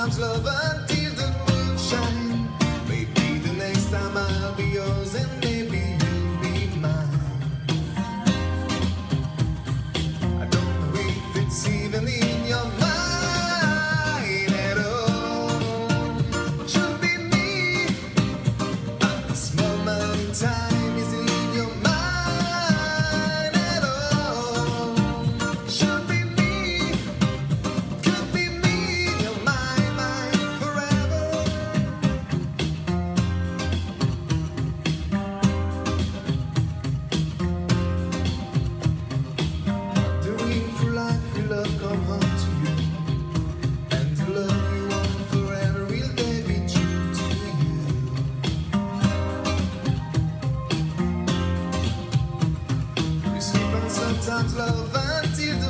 Sometimes love until the moonshine. Maybe the next time I'll be yours and maybe you'll be mine. I don't know if it's even levante do